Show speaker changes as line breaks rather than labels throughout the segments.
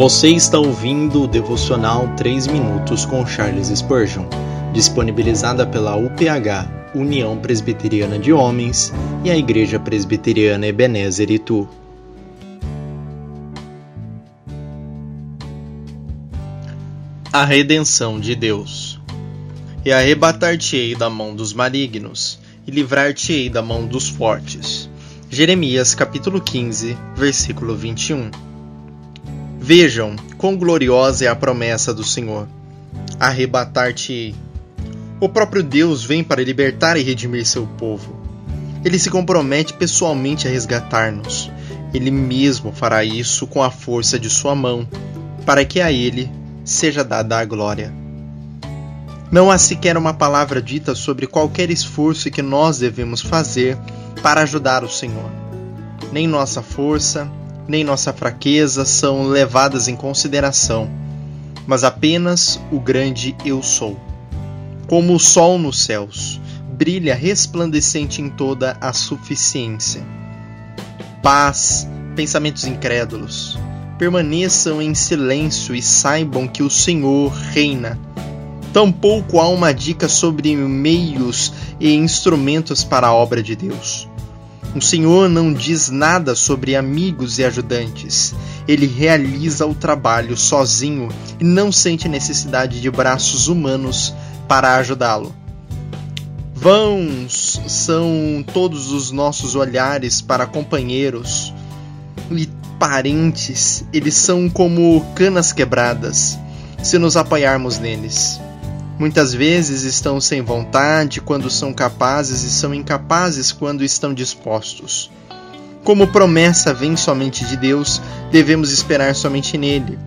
Você está ouvindo o devocional 3 minutos com Charles Spurgeon, disponibilizada pela UPH, União Presbiteriana de Homens, e a Igreja Presbiteriana Ebenezer Itu. A redenção de Deus. E arrebatar-te-ei da mão dos malignos, e livrar-te-ei da mão dos fortes. Jeremias capítulo 15, versículo 21. Vejam quão gloriosa é a promessa do Senhor. Arrebatar-te-ei. O próprio Deus vem para libertar e redimir seu povo. Ele se compromete pessoalmente a resgatar-nos. Ele mesmo fará isso com a força de sua mão, para que a ele seja dada a glória. Não há sequer uma palavra dita sobre qualquer esforço que nós devemos fazer para ajudar o Senhor. Nem nossa força, nem nossa fraqueza são levadas em consideração, mas apenas o grande Eu Sou. Como o sol nos céus, brilha resplandecente em toda a suficiência. Paz, pensamentos incrédulos, permaneçam em silêncio e saibam que o Senhor reina. Tampouco há uma dica sobre meios e instrumentos para a obra de Deus. O Senhor não diz nada sobre amigos e ajudantes. Ele realiza o trabalho sozinho e não sente necessidade de braços humanos para ajudá-lo. Vãos são todos os nossos olhares para companheiros e parentes, eles são como canas quebradas, se nos apoiarmos neles. Muitas vezes estão sem vontade quando são capazes e são incapazes quando estão dispostos. Como promessa vem somente de Deus, devemos esperar somente nele,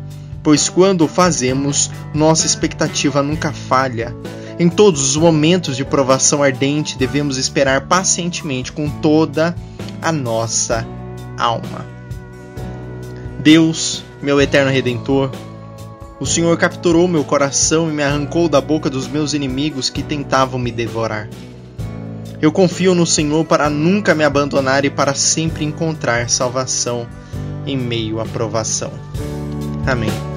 pois quando o fazemos, nossa expectativa nunca falha. Em todos os momentos de provação ardente, devemos esperar pacientemente com toda a nossa alma. Deus, meu eterno redentor, o Senhor capturou meu coração e me arrancou da boca dos meus inimigos que tentavam me devorar. Eu confio no Senhor para nunca me abandonar e para sempre encontrar salvação em meio à provação. Amém.